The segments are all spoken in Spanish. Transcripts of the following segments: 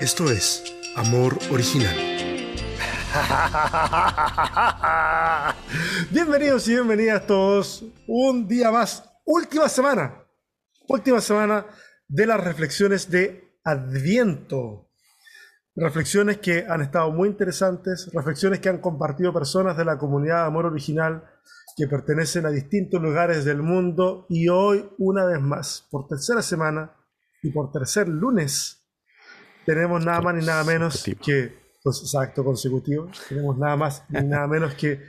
Esto es Amor Original. Bienvenidos y bienvenidas todos. Un día más, última semana, última semana de las reflexiones de Adviento. Reflexiones que han estado muy interesantes, reflexiones que han compartido personas de la comunidad de Amor Original que pertenecen a distintos lugares del mundo y hoy, una vez más, por tercera semana y por tercer lunes, tenemos nada más ni nada menos que, pues, exacto, consecutivo, tenemos nada más ni nada menos que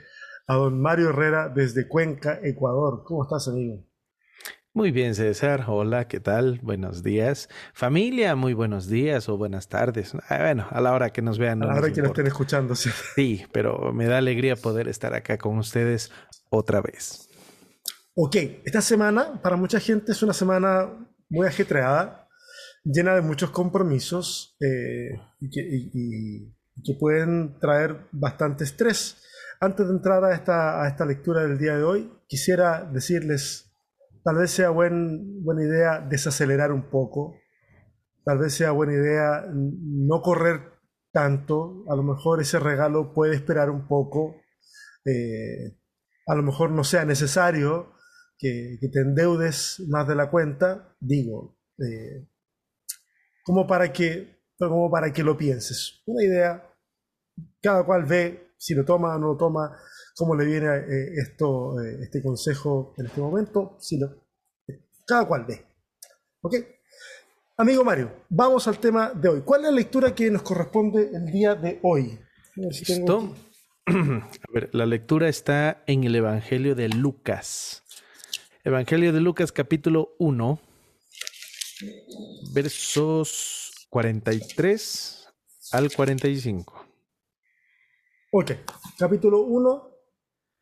a don Mario Herrera desde Cuenca, Ecuador. ¿Cómo estás, amigo? Muy bien, César. Hola, ¿qué tal? Buenos días. Familia, muy buenos días o buenas tardes. Ah, bueno, a la hora que nos vean. a la hora que nos estén escuchando, sí. Sí, pero me da alegría poder estar acá con ustedes otra vez. Ok, esta semana para mucha gente es una semana muy ajetreada, llena de muchos compromisos eh, y, que, pueden traer bastante estrés. Antes de entrar a esta, a esta lectura del día de hoy, quisiera decirles Tal vez sea buena idea desacelerar un poco, tal vez sea buena idea no correr tanto, a lo mejor ese regalo puede esperar un poco, eh, a lo mejor no sea necesario que, te endeudes más de la cuenta, digo, eh, como, para que, como para que lo pienses. Una idea, cada cual ve si lo toma o no lo toma, cómo le viene eh, esto, eh, este consejo en este momento, si cada cual ve. ¿Ok? Amigo Mario, vamos al tema de hoy. ¿Cuál es la lectura que nos corresponde el día de hoy? ¿Listo? A ver, la lectura está en el Evangelio de Lucas. Evangelio de Lucas capítulo 1, versos 43 al 45. Ok, capítulo 1,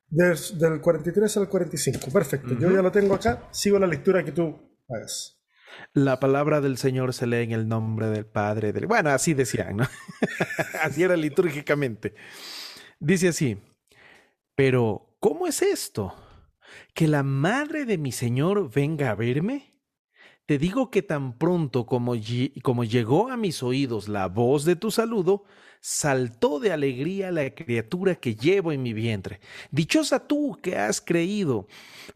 del, 43 al 45. Perfecto, yo ya lo tengo acá, sigo la lectura que tú hagas. La palabra del Señor se lee en el nombre del Padre. Del... Bueno, así decían, ¿no? así era litúrgicamente. Dice así, pero ¿cómo es esto? ¿Que la madre de mi Señor venga a verme? Te digo que tan pronto como, como llegó a mis oídos la voz de tu saludo, saltó de alegría la criatura que llevo en mi vientre. Dichosa tú que has creído,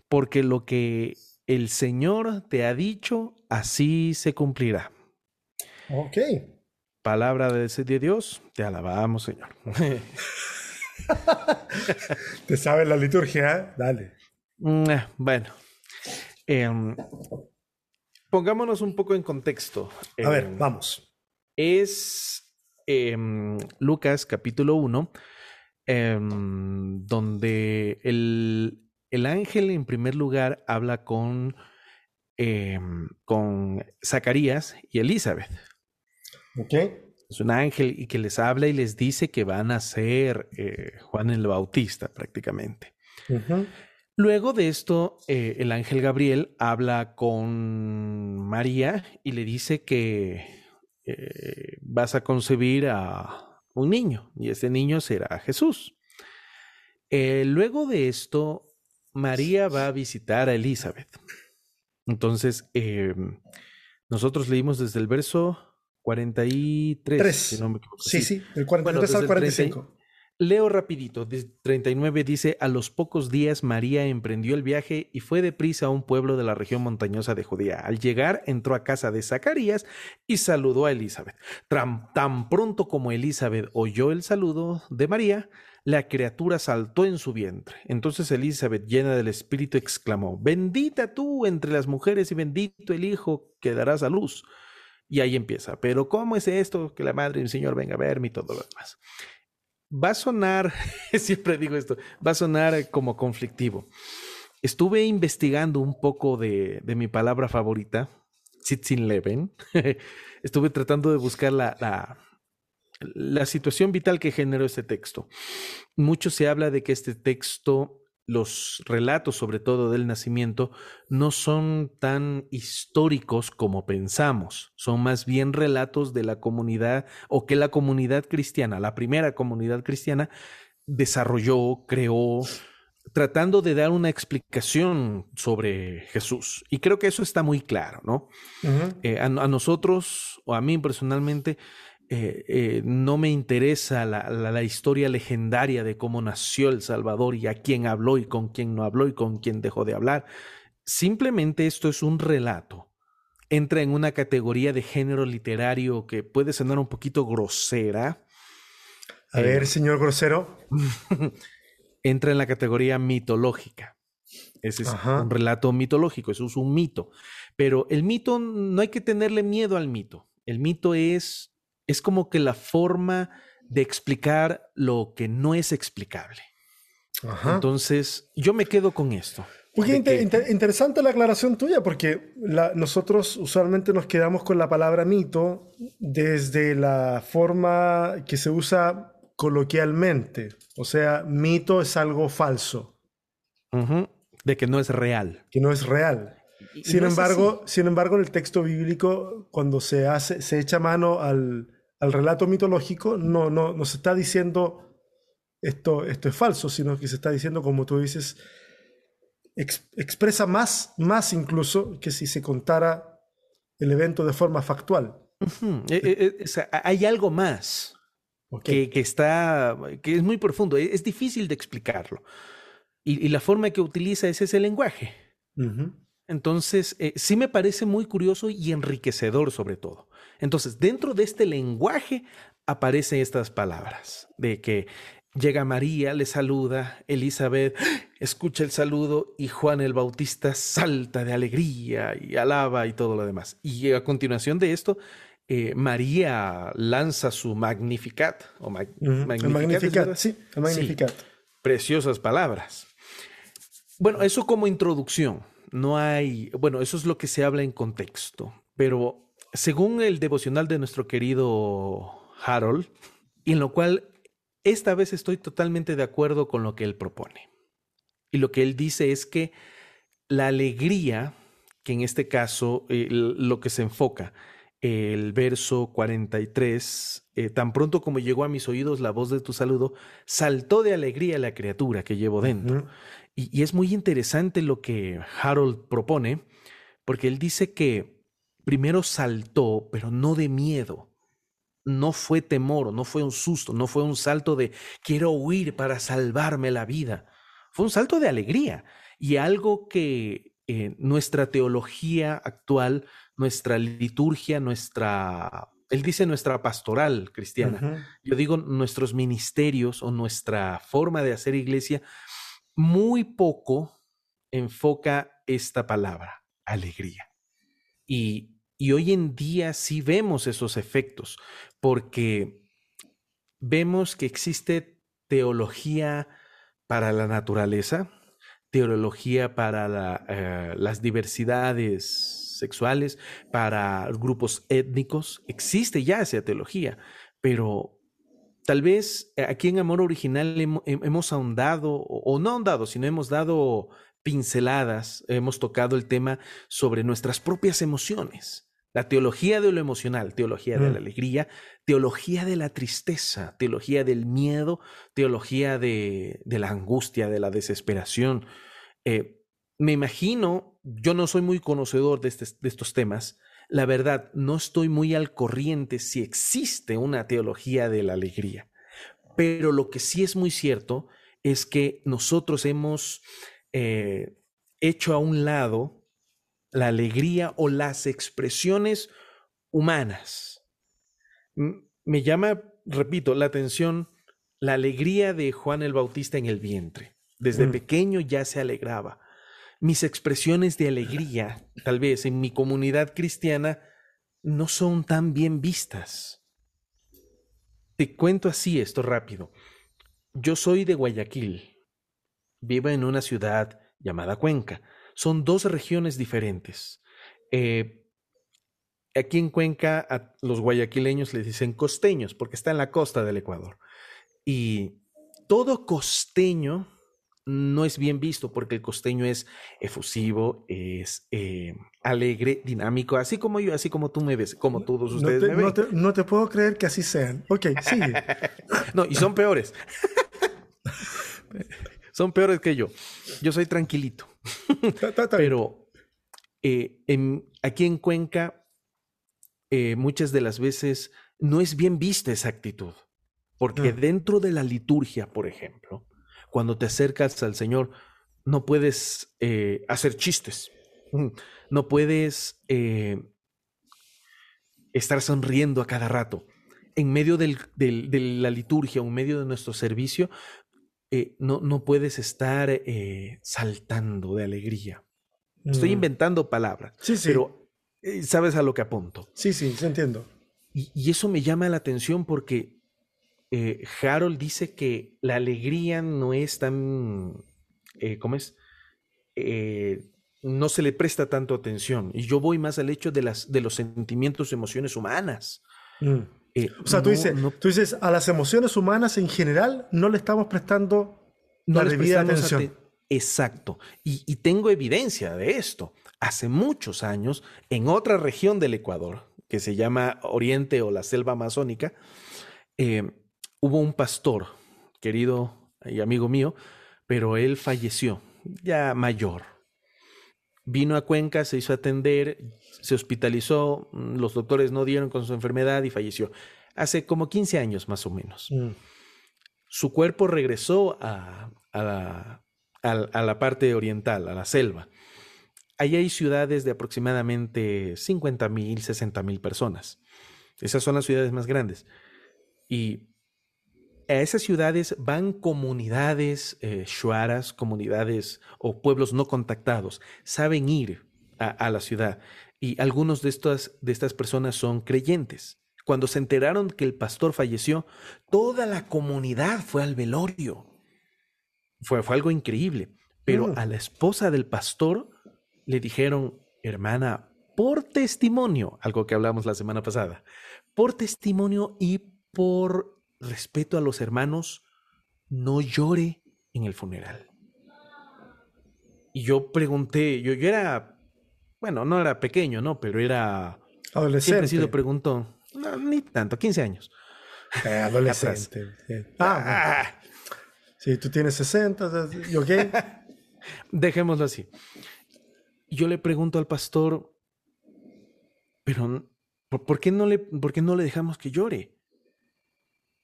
porque lo que el Señor te ha dicho, así se cumplirá. Ok. Palabra de, Dios, te alabamos, Señor. ¿Te sabes la liturgia? Dale. Mm, eh, bueno. Em, pongámonos un poco en contexto. A ver, em, vamos. Es Em, Lucas capítulo 1, em, donde el, el, ángel en primer lugar habla con, con Zacarías y Elizabeth. Ok. Es un ángel y que les habla y les dice que van a ser eh, Juan el Bautista prácticamente. Luego de esto, eh, el ángel Gabriel habla con María y le dice que eh, vas a concebir a un niño y ese niño será Jesús. Eh, luego de esto, María va a visitar a Elizabeth. Entonces, eh, nosotros leímos desde el verso 43. sí, sí, el 43 al 45. Leo rapidito, 39 dice, a los pocos días María emprendió el viaje y fue deprisa a un pueblo de la región montañosa de Judea. Al llegar entró a casa de Zacarías y saludó a Elizabeth. Tan, pronto como Elizabeth oyó el saludo de María, la criatura saltó en su vientre. Entonces Elizabeth, llena del Espíritu, exclamó, bendita tú entre las mujeres y bendito el Hijo que darás a luz. Y ahí empieza, pero ¿cómo es esto que la Madre del Señor venga a verme y todo lo demás? Va a sonar, siempre digo esto, va a sonar como conflictivo. Estuve investigando un poco de, mi palabra favorita, Sitzin Leven. Estuve tratando de buscar la, la, la situación vital que generó este texto. Mucho se habla de que este texto los relatos, sobre todo del nacimiento, no son tan históricos como pensamos, son más bien relatos de la comunidad o que la comunidad cristiana, la primera comunidad cristiana, desarrolló, creó, tratando de dar una explicación sobre Jesús. Y creo que eso está muy claro, ¿no? Eh, a, nosotros, o a mí personalmente, eh, eh, no me interesa la, la, historia legendaria de cómo nació el Salvador y a quién habló y con quién no habló y con quién dejó de hablar. Simplemente esto es un relato. Entra en una categoría de género literario que puede sonar un poquito grosera. A ver, señor grosero. entra en la categoría mitológica. Ese es un relato mitológico, eso es un mito. Pero el mito no hay que tenerle miedo al mito. El mito es, es como que la forma de explicar lo que no es explicable. Entonces, yo me quedo con esto. Muy interesante la aclaración tuya, porque nosotros usualmente nos quedamos con la palabra mito desde la forma que se usa coloquialmente. O sea, mito es algo falso. De que no es real. Que no es real. sin, embargo, sin embargo, en el texto bíblico, cuando se, hace, se echa mano al, relato mitológico, no, no, no se está diciendo esto, esto es falso, sino que se está diciendo, como tú dices, expresa más, más incluso que si se contara el evento de forma factual. Eh, eh, eh, hay algo más que, está, que es muy profundo, e, es, difícil de explicarlo. Y, la forma que utiliza es ese lenguaje. Entonces, sí me parece muy curioso y enriquecedor sobre todo. Entonces, dentro de este lenguaje aparecen estas palabras de que llega María, le saluda, Elizabeth escucha el saludo y Juan el Bautista salta de alegría y alaba y todo lo demás. Y a continuación de esto, eh, María lanza su Magnificat. O Magnificat, sí, Magnificat. preciosas palabras. Bueno, eso como introducción. No hay, bueno, eso es lo que se habla en contexto. Pero según el devocional de nuestro querido Harold, y en lo cual esta vez estoy totalmente de acuerdo con lo que él propone. Y lo que él dice es que la alegría, que en este caso eh, lo que se enfoca, el verso 43, eh, tan pronto como llegó a mis oídos la voz de tu saludo, saltó de alegría la criatura que llevo dentro. y, es muy interesante lo que Harold propone, porque él dice que primero saltó, pero no de miedo. No fue temor, no fue un susto, no fue un salto de quiero huir para salvarme la vida. Fue un salto de alegría y algo que eh, nuestra teología actual nuestra liturgia, nuestra, él dice nuestra pastoral cristiana. Yo digo nuestros ministerios o nuestra forma de hacer iglesia, muy poco enfoca esta palabra, alegría. Y, y hoy en día sí vemos esos efectos, porque vemos que existe teología para la naturaleza, teología para eh, las diversidades sexuales, para grupos étnicos. Existe ya esa teología, pero tal vez aquí en Amor Original hemos ahondado, o no ahondado, sino hemos dado pinceladas, hemos tocado el tema sobre nuestras propias emociones. La teología de lo emocional, teología de la mm. alegría, teología de la tristeza, teología del miedo, teología de, la angustia, de la desesperación. Eh, me imagino yo no soy muy conocedor de, de estos temas. La verdad, no estoy muy al corriente si existe una teología de la alegría. Pero lo que sí es muy cierto es que nosotros hemos eh, hecho a un lado la alegría o las expresiones humanas. Me llama, repito, la atención la alegría de Juan el Bautista en el vientre. Desde mm. pequeño ya se alegraba mis expresiones de alegría, tal vez en mi comunidad cristiana, no son tan bien vistas. Te cuento así esto rápido. Yo soy de Guayaquil. Vivo en una ciudad llamada Cuenca. Son dos regiones diferentes. Eh, aquí en Cuenca a los guayaquileños les dicen costeños porque está en la costa del Ecuador. Y todo costeño no es bien visto porque el costeño es efusivo, es eh, alegre, dinámico, así como yo, así como tú me ves, como todos ustedes me ven. No te, puedo creer que así sean. Ok, sigue. no, y son peores. son peores que yo. Yo soy tranquilito. Pero eh, aquí en Cuenca, eh, muchas de las veces no es bien vista esa actitud. Porque mm. dentro de la liturgia, por ejemplo, cuando te acercas al Señor, no puedes eh, hacer chistes, no puedes estar sonriendo a cada rato. En medio de la liturgia, en medio de nuestro servicio, eh, no, no, puedes estar eh, saltando de alegría. Estoy mm. inventando palabras, sí, sí. pero eh, sabes a lo que apunto. Sí, sí, se entiendo. Y, eso me llama la atención porque Harold dice que la alegría no es tan, ¿cómo es? no se le presta tanto atención. Y yo voy más al hecho de, las, de los sentimientos, emociones humanas. Mm. Eh, o sea, tú, dices, tú dices, a las emociones humanas en general no le estamos prestando la debida atención. Exacto. Y, tengo evidencia de esto. Hace muchos años, en otra región del Ecuador, que se llama Oriente o la Selva Amazónica, eh, hubo un pastor, querido y amigo mío, pero él falleció, ya mayor. Vino a Cuenca, se hizo atender, se hospitalizó, mm, los doctores no dieron con su enfermedad y falleció. Hace como 15 años más o menos. Mm. Su cuerpo regresó a, la, a, la, parte oriental, a la selva. Allí hay ciudades de aproximadamente 50 mil, 60 mil personas. Esas son las ciudades más grandes. Y a esas ciudades van comunidades eh, shuaras, comunidades o pueblos no contactados. Saben ir a, a la ciudad y algunos de estas, de estas personas son creyentes. Cuando se enteraron que el pastor falleció, toda la comunidad fue al velorio. Fue, fue algo increíble. Pero mm. a la esposa del pastor le dijeron, hermana, por testimonio, algo que hablamos la semana pasada, por testimonio y por respeto a los hermanos, no llore en el funeral. Y yo pregunté, yo, yo era bueno, no era pequeño, ¿no? Pero era... Adolescente. Siempre sido preguntó, no, ni tanto, 15 años. Eh, adolescente. Ah, ah. Si tú tienes 60, ¿yo qué? Dejémoslo así. Yo le pregunto al pastor, pero ¿por, qué, no le, ¿por qué no le dejamos que llore?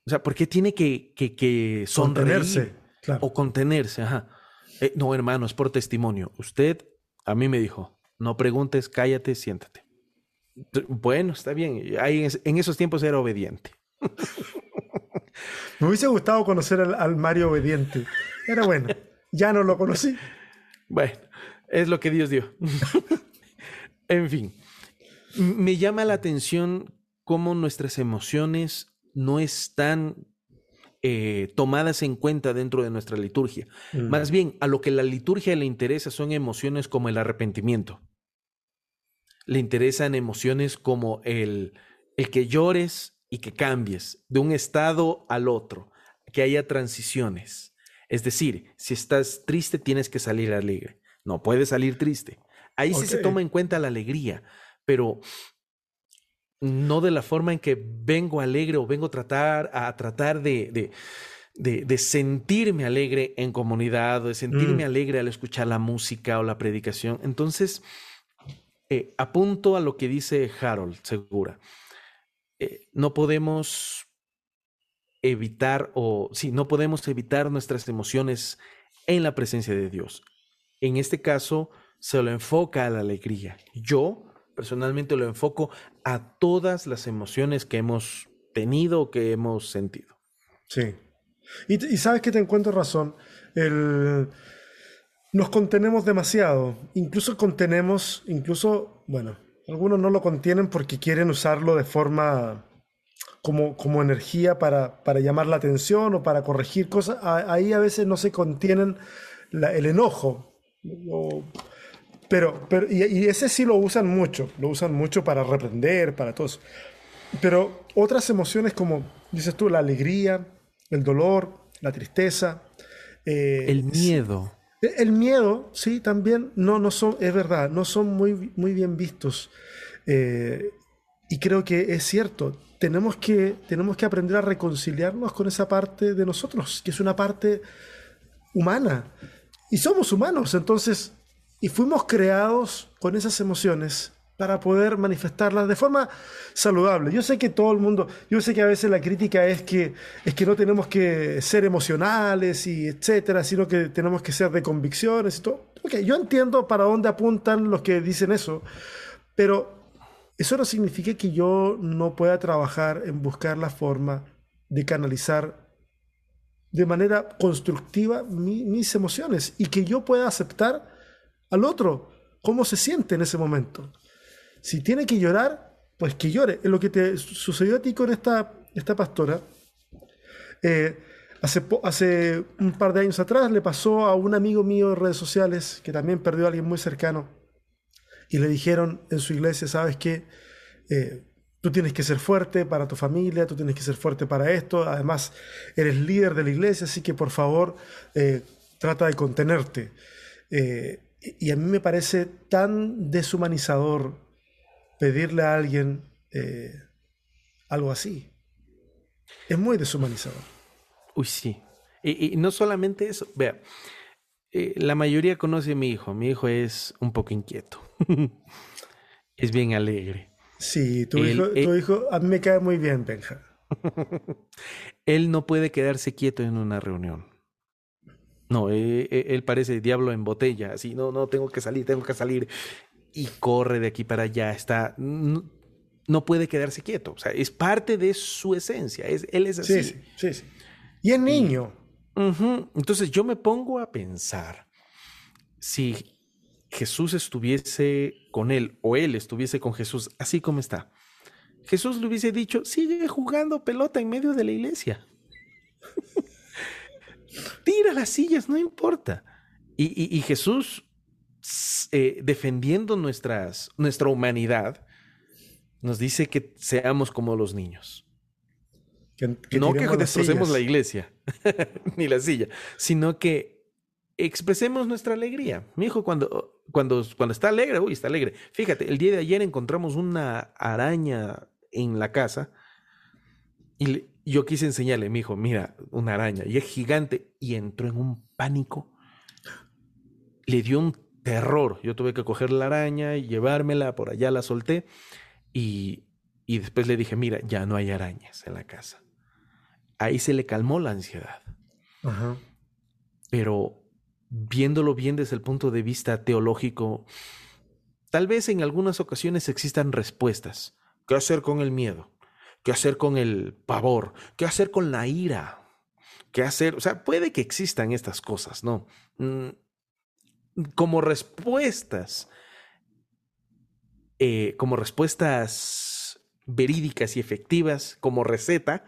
O sea, ¿por qué tiene que, que, que sonreírse o contenerse? Ajá. Eh, no, hermano, es por testimonio. Usted a mí me dijo, no preguntes, cállate, siéntate. Bueno, está bien. Ahí en esos tiempos era obediente. Me hubiese gustado conocer al, Mario obediente. Era bueno. Ya no lo conocí. Bueno, es lo que Dios dio. en fin, me llama la atención cómo nuestras emociones no están eh, tomadas en cuenta dentro de nuestra liturgia. Mm. Más bien, a lo que la liturgia le interesa son emociones como el arrepentimiento. Le interesan emociones como el, el que llores y que cambies de un estado al otro, que haya transiciones. Es decir, si estás triste, tienes que salir alegre. No puedes salir triste. Ahí sí se toma en cuenta la alegría, pero no de la forma en que vengo alegre o vengo a tratar, a tratar de, de, sentirme alegre en comunidad, o de sentirme mm. alegre al escuchar la música o la predicación. Entonces, eh, apunto a lo que dice Harold Segura. Eh, no podemos evitar o sí, no podemos evitar nuestras emociones en la presencia de Dios. En este caso, se lo enfoca a la alegría. Yo personalmente lo enfoco a todas las emociones que hemos tenido, que hemos sentido. Sí. Y, sabes que te encuentro razón. nos contenemos demasiado. Incluso contenemos, incluso, bueno, algunos no lo contienen porque quieren usarlo de forma como, como energía para, para llamar la atención o para corregir cosas. Ahí a veces no se contienen el enojo. Pero, pero y, ese sí lo usan mucho, lo usan mucho para reprender, para todo eso. Pero otras emociones como, dices tú, la alegría, el dolor, la tristeza. Eh, el miedo. El, miedo, sí, también, no, no son, es verdad, no son muy, muy bien vistos. Eh, y creo que es cierto, tenemos que, tenemos que aprender a reconciliarnos con esa parte de nosotros, que es una parte humana. Y somos humanos, entonces, y fuimos creados con esas emociones para poder manifestarlas de forma saludable. Yo sé que todo el mundo, yo sé que a veces la crítica es que, es que no tenemos que ser emocionales y etcétera, sino que tenemos que ser de convicciones y todo. Ok, yo entiendo para dónde apuntan los que dicen eso, pero eso no significa que yo no pueda trabajar en buscar la forma de canalizar de manera constructiva mis emociones y que yo pueda aceptar al otro cómo se siente en ese momento. Si tiene que llorar, pues que llore. Es lo que te sucedió a ti con esta, esta pastora. Eh, hace, hace un par de años atrás le pasó a un amigo mío en redes sociales que también perdió a alguien muy cercano y le dijeron en su iglesia, sabes qué, eh, tú tienes que ser fuerte para tu familia, tú tienes que ser fuerte para esto, además eres líder de la iglesia, así que por favor eh, trata de contenerte. Y a mí me parece tan deshumanizador pedirle a alguien eh, algo así. Es muy deshumanizador. Uy, sí. Y, no solamente eso, vea, eh, la mayoría conoce a mi hijo. Mi hijo es un poco inquieto. es bien alegre. Sí, tu, hijo, tu hijo a mí me cae muy bien, Benja. él no puede quedarse quieto en una reunión. No, él parece diablo en botella, así, no, no, tengo que salir, tengo que salir y corre de aquí para allá, está, no, puede quedarse quieto, o sea, es parte de su esencia, es, él es así. Sí, sí, sí. Y es niño. Entonces yo me pongo a pensar, si Jesús estuviese con él o él estuviese con Jesús así como está, Jesús le hubiese dicho, sigue jugando pelota en medio de la iglesia. Tira las sillas, no importa. y Jesús eh, defendiendo nuestras, nuestra humanidad, nos dice que seamos como los niños. no que destrocemos la iglesia, ni la silla, sino que expresemos nuestra alegría. Mi hijo cuando, cuando, cuando está alegre, uy, está alegre. Fíjate, el día de ayer encontramos una araña en la casa y yo quise enseñarle, mi hijo, mira, una araña, y es gigante, y entró en un pánico. Le dio un terror. Yo tuve que coger la araña y llevármela, por allá la solté y, y después le dije, mira, ya no hay arañas en la casa. Ahí se le calmó la ansiedad. Pero viéndolo bien desde el punto de vista teológico, tal vez en algunas ocasiones existan respuestas. ¿Qué hacer con el miedo? ¿Qué hacer con el pavor? ¿Qué hacer con la ira? ¿Qué hacer? O sea, puede que existan estas cosas, ¿no? Mm, como respuestas, eh, como respuestas verídicas y efectivas, como receta.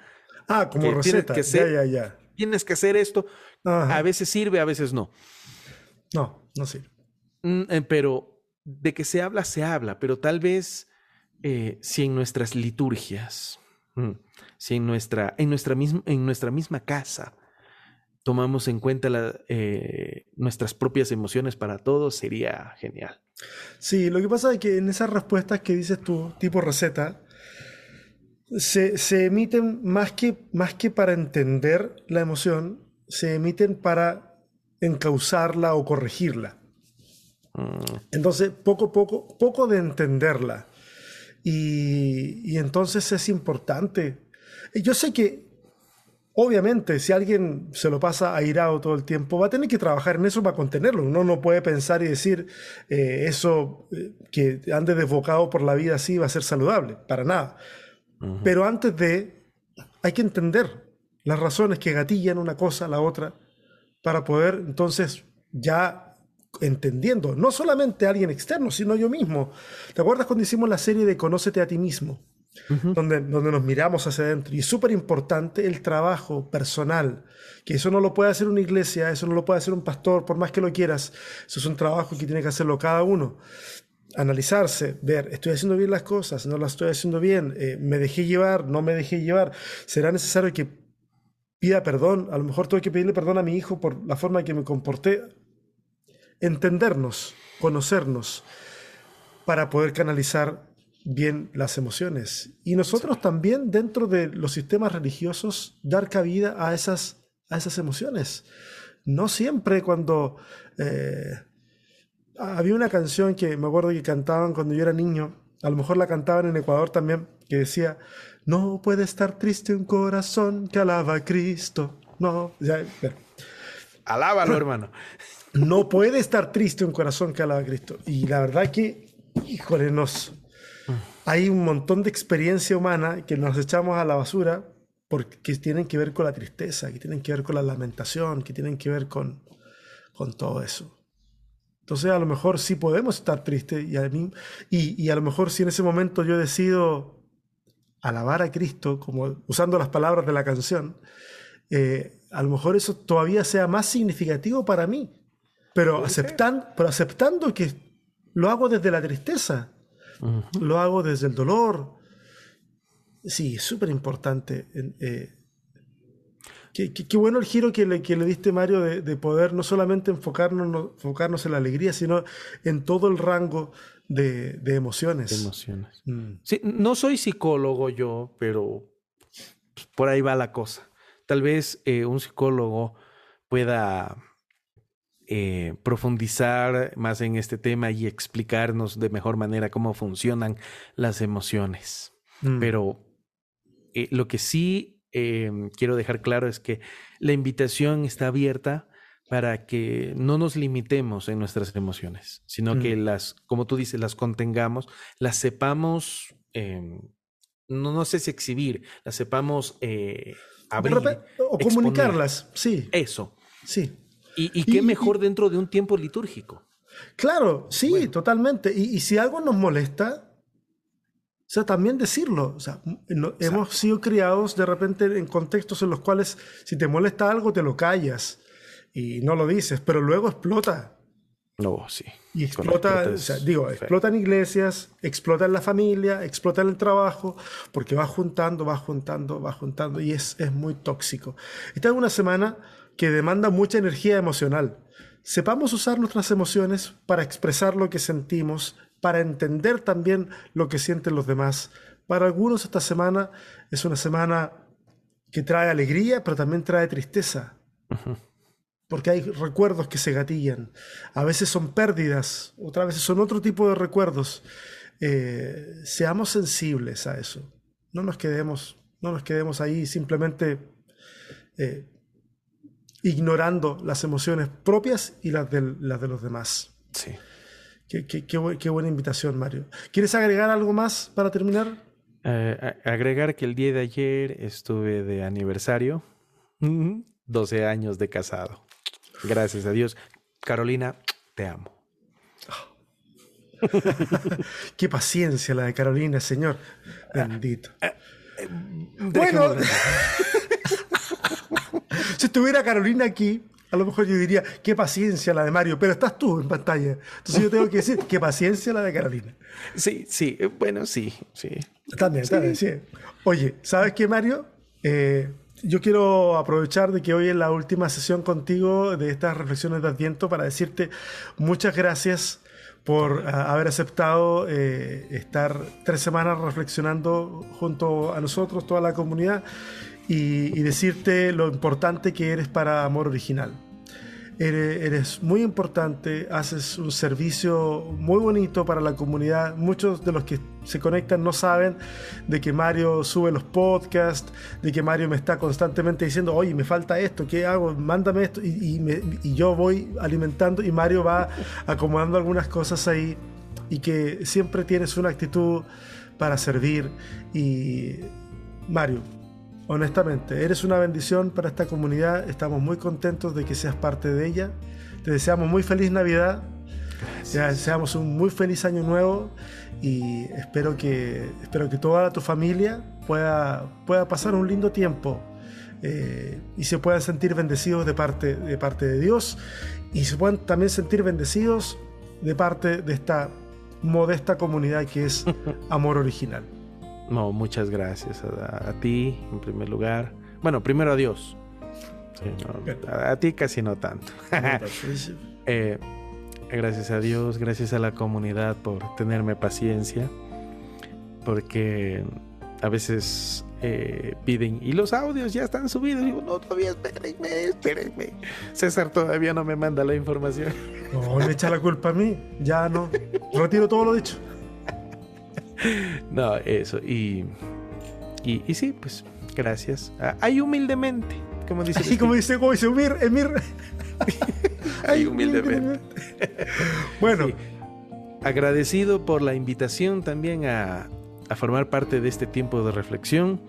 Ah, como receta. Que ya, ya, ya. Tienes que hacer esto. A veces sirve, a veces no. No, no sirve. Mm, eh, pero de que se habla, se habla, pero tal vez eh, si en nuestras liturgias, mm, si en nuestra, en nuestra, misma, en nuestra misma casa, tomamos en cuenta eh, nuestras propias emociones para todos, sería genial. Sí, lo que pasa es que en esas respuestas que dices tú, tipo receta, se, emiten más que, más que para entender la emoción, se emiten para encauzarla o corregirla. Mm. Entonces, poco, poco, poco de entenderla. Y, y entonces es importante. Yo sé que Obviamente, si alguien se lo pasa airado todo el tiempo, va a tener que trabajar en eso para contenerlo. Uno no puede pensar y decir eh, eso eh, que ande desbocado por la vida así va a ser saludable, para nada. Pero antes de, hay que entender las razones que gatillan una cosa a la otra para poder entonces ya entendiendo, no solamente a alguien externo, sino yo mismo. ¿Te acuerdas cuando hicimos la serie de Conócete a ti mismo? donde, donde nos miramos hacia adentro. Y es súper importante el trabajo personal, que eso no lo puede hacer una iglesia, eso no lo puede hacer un pastor, por más que lo quieras. Eso es un trabajo que tiene que hacerlo cada uno. Analizarse, ver, estoy haciendo bien las cosas, no las estoy haciendo bien, eh, me dejé llevar, no me dejé llevar. Será necesario que pida perdón, a lo mejor tengo que pedirle perdón a mi hijo por la forma en que me comporté. Entendernos, conocernos, para poder canalizar bien las emociones. Y nosotros también dentro de los sistemas religiosos dar cabida a esas, a esas emociones. no siempre cuando... eh, había una canción que me acuerdo que cantaban cuando yo era niño, a lo mejor la cantaban en Ecuador también, que decía, no puede estar triste un corazón que alaba a Cristo. No, ya, bueno. Alábalo, hermano. no puede estar triste un corazón que alaba a Cristo. Y la verdad que, híjole, nos, hay un montón de experiencia humana que nos echamos a la basura porque tienen que ver con la tristeza, que tienen que ver con la lamentación, que tienen que ver con, con todo eso. Entonces a lo mejor sí podemos estar tristes y a, mí, y, y a lo mejor si en ese momento yo decido alabar a Cristo, como usando las palabras de la canción, eh, a lo mejor eso todavía sea más significativo para mí, pero, aceptan, pero aceptando que lo hago desde la tristeza, lo hago desde el dolor. Sí, es súper importante. eh, Qué, qué- qué bueno el giro que le, que le diste, Mario, de, de poder no solamente enfocarnos, no- enfocarnos en la alegría, sino en todo el rango de, de emociones. De emociones. Mm. Sí, no soy psicólogo yo, pero por ahí va la cosa. Tal vez eh, un psicólogo pueda eh, profundizar más en este tema y explicarnos de mejor manera cómo funcionan las emociones. Mm. Pero eh, lo que sí eh, quiero dejar claro es que la invitación está abierta para que no nos limitemos en nuestras emociones, sino Mm. que las, como tú dices, las contengamos, las sepamos, no, no sé si exhibir, las sepamos abrir. O exponer. comunicarlas, sí, Eso. sí. Y, qué y- mejor dentro de un tiempo litúrgico. Claro, sí, totalmente. Y, si algo nos molesta, o sea, también decirlo. O sea, no- hemos sido criados de repente en contextos en los cuales si te molesta algo, te lo callas y no lo dices, pero luego explota. No, sí. Y explota, o sea, digo, feo. explota en iglesias, explota en la familia, explota en el trabajo, porque va juntando, va juntando, va juntando y es, es muy tóxico. Esta es una semana que demanda mucha energía emocional. Sepamos usar nuestras emociones para expresar lo que sentimos, para entender también lo que sienten los demás. Para algunos esta semana es una semana que trae alegría, pero también trae tristeza porque hay recuerdos que se gatillan. A veces son pérdidas, otras veces son otro tipo de recuerdos. Eh, seamos sensibles a eso. No nos quedemos, no nos quedemos ahí simplemente eh, ignorando las emociones propias y las, del- las de los demás. Sí. Qué, qué- qué bu- qué buena invitación, Mario. ¿Quieres agregar algo más para terminar? Eh, agregar que el día de ayer estuve de aniversario, Ujú. 12 años de casado. Gracias a Dios. Carolina, te amo. Qué paciencia la de Carolina, Señor. Bendito. Déjenme Bueno, ver. si estuviera Carolina aquí, a lo mejor yo diría, qué paciencia la de Mario, pero estás tú en pantalla. Entonces yo tengo que decir, qué paciencia la de Carolina. Sí, sí, eh, bueno, sí, sí. También, también, sí. Oye, ¿sabes qué, Mario? Eh, yo quiero aprovechar de que hoy es la última sesión contigo de estas reflexiones de Adviento para decirte muchas gracias por ah, haber aceptado eh, estar tres semanas reflexionando junto a nosotros, toda la comunidad, y, y decirte lo importante que eres para Amor Original. Eres, eres muy importante, haces un servicio muy bonito para la comunidad. Muchos de los que se conectan no saben de que Mario sube los podcasts, de que Mario me está constantemente diciendo, oye, me falta esto, ¿qué hago? Mándame esto. Y, y me- y yo voy alimentando y Mario va acomodando algunas cosas ahí y que siempre tienes una actitud para servir. Y Mario, honestamente, eres una bendición para esta comunidad. Estamos muy contentos de que seas parte de ella. Te deseamos muy feliz Navidad. Te deseamos un muy feliz año nuevo y espero que, espero que toda tu familia pueda, pueda pasar un lindo tiempo eh, y se puedan sentir bendecidos de parte, de parte de Dios y se puedan también sentir bendecidos de parte de esta modesta comunidad que es Amor Original. No, muchas gracias a, a ti, en primer lugar. Bueno, primero a Dios. Sí, no, a, a ti casi no tanto. Eh, gracias a Dios, gracias a la comunidad por tenerme paciencia, porque a veces eh, piden, y los audios ya están subidos. Digo, no, todavía espérenme, espérenme. César todavía no me manda la información. No, le echa la culpa a mí. Ya no. Retiro todo lo dicho. No, eso. Y, y, y sí, pues, gracias. Ahí humildemente, como dice. Así como dice, como dice Emir, Emir. Ahí humildemente. bueno. Sí. Agradecido por la invitación también a, a formar parte de este tiempo de reflexión.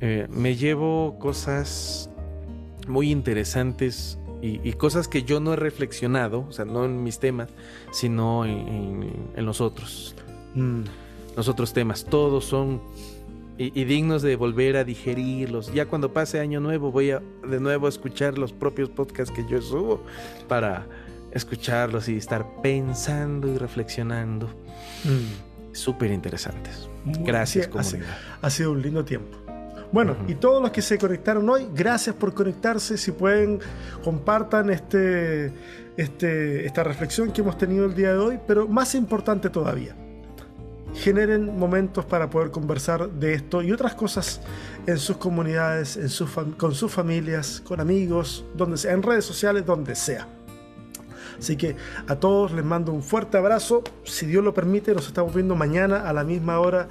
Eh, me llevo cosas muy interesantes y, y, cosas que yo no he reflexionado, o sea, no en mis temas, sino en, en, en los otros. Mm. Los otros temas, todos son y, y, dignos de volver a digerirlos. Ya cuando pase año nuevo voy a de nuevo a escuchar los propios podcasts que yo subo para escucharlos y estar pensando y reflexionando. Mm. Súper interesantes. Gracias, comunidad. Ha, ha, sido un lindo tiempo. Bueno, uh -huh. y todos los que se conectaron hoy, gracias por conectarse. Si pueden, compartan este, este, esta reflexión que hemos tenido el día de hoy, pero más importante todavía, generen momentos para poder conversar de esto y otras cosas en sus comunidades, en sus con sus familias, con amigos, donde sea, en redes sociales, donde sea. Así que a todos les mando un fuerte abrazo. Si Dios lo permite, nos estamos viendo mañana a la misma hora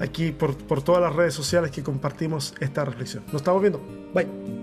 aquí por, por todas las redes sociales que compartimos esta reflexión. Nos estamos viendo. Bye.